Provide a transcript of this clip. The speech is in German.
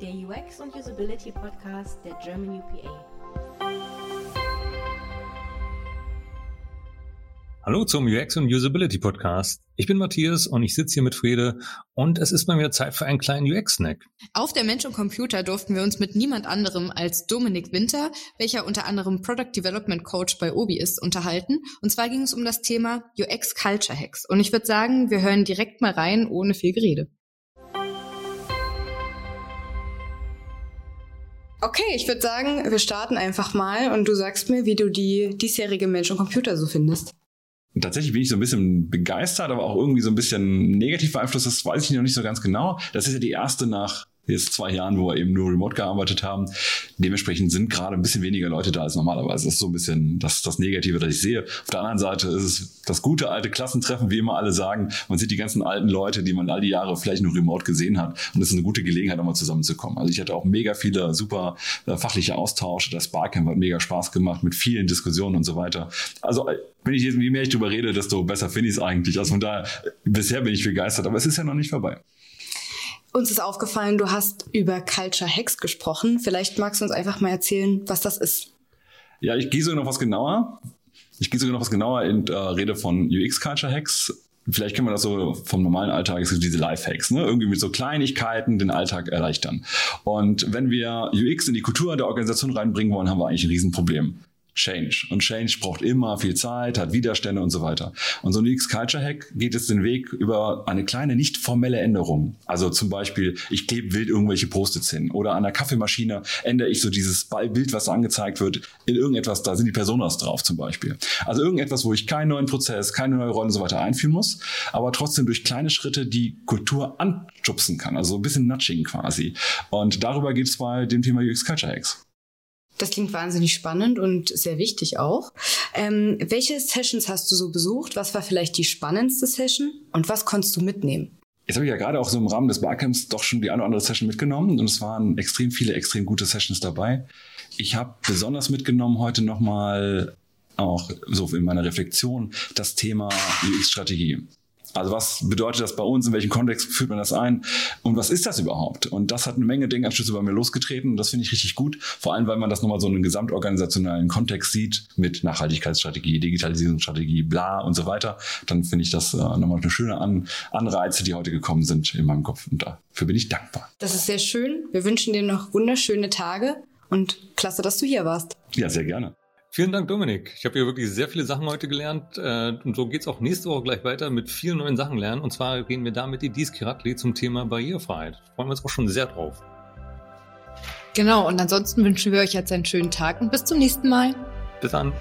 der UX und Usability Podcast der German UPA. Hallo zum UX und Usability Podcast. Ich bin Matthias und ich sitze hier mit Friede und es ist mal wieder Zeit für einen kleinen UX-Snack. Auf der Mensch und Computer durften wir uns mit niemand anderem als Dominik Winter, welcher unter anderem Product Development Coach bei Obi ist, unterhalten. Und zwar ging es um das Thema UX Culture Hacks. Und ich würde sagen, wir hören direkt mal rein, ohne viel Gerede. Okay, ich würde sagen, wir starten einfach mal und du sagst mir, wie du die diesjährige Mensch und Computer so findest. Tatsächlich bin ich so ein bisschen begeistert, aber auch irgendwie so ein bisschen negativ beeinflusst. Das weiß ich noch nicht so ganz genau. Das ist ja die erste nach jetzt zwei Jahren, wo wir eben nur remote gearbeitet haben. Dementsprechend sind gerade ein bisschen weniger Leute da als normalerweise. Das ist so ein bisschen das, das Negative, das ich sehe. Auf der anderen Seite ist es das gute alte Klassentreffen, wie immer alle sagen. Man sieht die ganzen alten Leute, die man all die Jahre vielleicht nur remote gesehen hat. Und das ist eine gute Gelegenheit, nochmal zusammenzukommen. Also ich hatte auch mega viele super äh, fachliche Austausche. Das Barcamp hat mega Spaß gemacht mit vielen Diskussionen und so weiter. Also äh, wenn ich je mehr ich darüber rede, desto besser finde ich es eigentlich. Also von daher, bisher bin ich begeistert, aber es ist ja noch nicht vorbei. Uns ist aufgefallen, du hast über Culture Hacks gesprochen. Vielleicht magst du uns einfach mal erzählen, was das ist. Ja, ich gehe sogar noch was genauer. Ich gehe sogar noch was genauer in äh, Rede von UX Culture Hacks. Vielleicht kennen wir das so vom normalen Alltag, es sind diese Life-Hacks, ne? irgendwie mit so Kleinigkeiten den Alltag erleichtern. Und wenn wir UX in die Kultur der Organisation reinbringen wollen, haben wir eigentlich ein Riesenproblem. Change. Und Change braucht immer viel Zeit, hat Widerstände und so weiter. Und so ein UX Culture Hack geht jetzt den Weg über eine kleine, nicht formelle Änderung. Also zum Beispiel, ich klebe wild irgendwelche Post-its hin oder an der Kaffeemaschine ändere ich so dieses Bild, was angezeigt wird, in irgendetwas, da sind die Personas drauf zum Beispiel. Also irgendetwas, wo ich keinen neuen Prozess, keine neue Rolle und so weiter einführen muss, aber trotzdem durch kleine Schritte die Kultur anschubsen kann. Also ein bisschen Nudging quasi. Und darüber geht es bei dem Thema UX Culture Hacks. Das klingt wahnsinnig spannend und sehr wichtig auch. Ähm, welche Sessions hast du so besucht? Was war vielleicht die spannendste Session und was konntest du mitnehmen? Jetzt habe ich ja gerade auch so im Rahmen des Barcamps doch schon die eine oder andere Session mitgenommen und es waren extrem viele, extrem gute Sessions dabei. Ich habe besonders mitgenommen heute nochmal auch so in meiner Reflexion das Thema UX-Strategie. Also was bedeutet das bei uns? In welchem Kontext führt man das ein? Und was ist das überhaupt? Und das hat eine Menge Denkanstöße bei mir losgetreten und das finde ich richtig gut. Vor allem, weil man das nochmal so in einem gesamtorganisationalen Kontext sieht mit Nachhaltigkeitsstrategie, Digitalisierungsstrategie, bla und so weiter. Dann finde ich das äh, nochmal eine schöne An Anreize, die heute gekommen sind in meinem Kopf. Und dafür bin ich dankbar. Das ist sehr schön. Wir wünschen dir noch wunderschöne Tage und klasse, dass du hier warst. Ja, sehr gerne. Vielen Dank, Dominik. Ich habe hier wirklich sehr viele Sachen heute gelernt. Äh, und so geht's auch nächste Woche gleich weiter mit vielen neuen Sachen lernen. Und zwar reden wir da mit Edis Kiratli zum Thema Barrierefreiheit. Freuen wir uns auch schon sehr drauf. Genau, und ansonsten wünschen wir euch jetzt einen schönen Tag und bis zum nächsten Mal. Bis dann.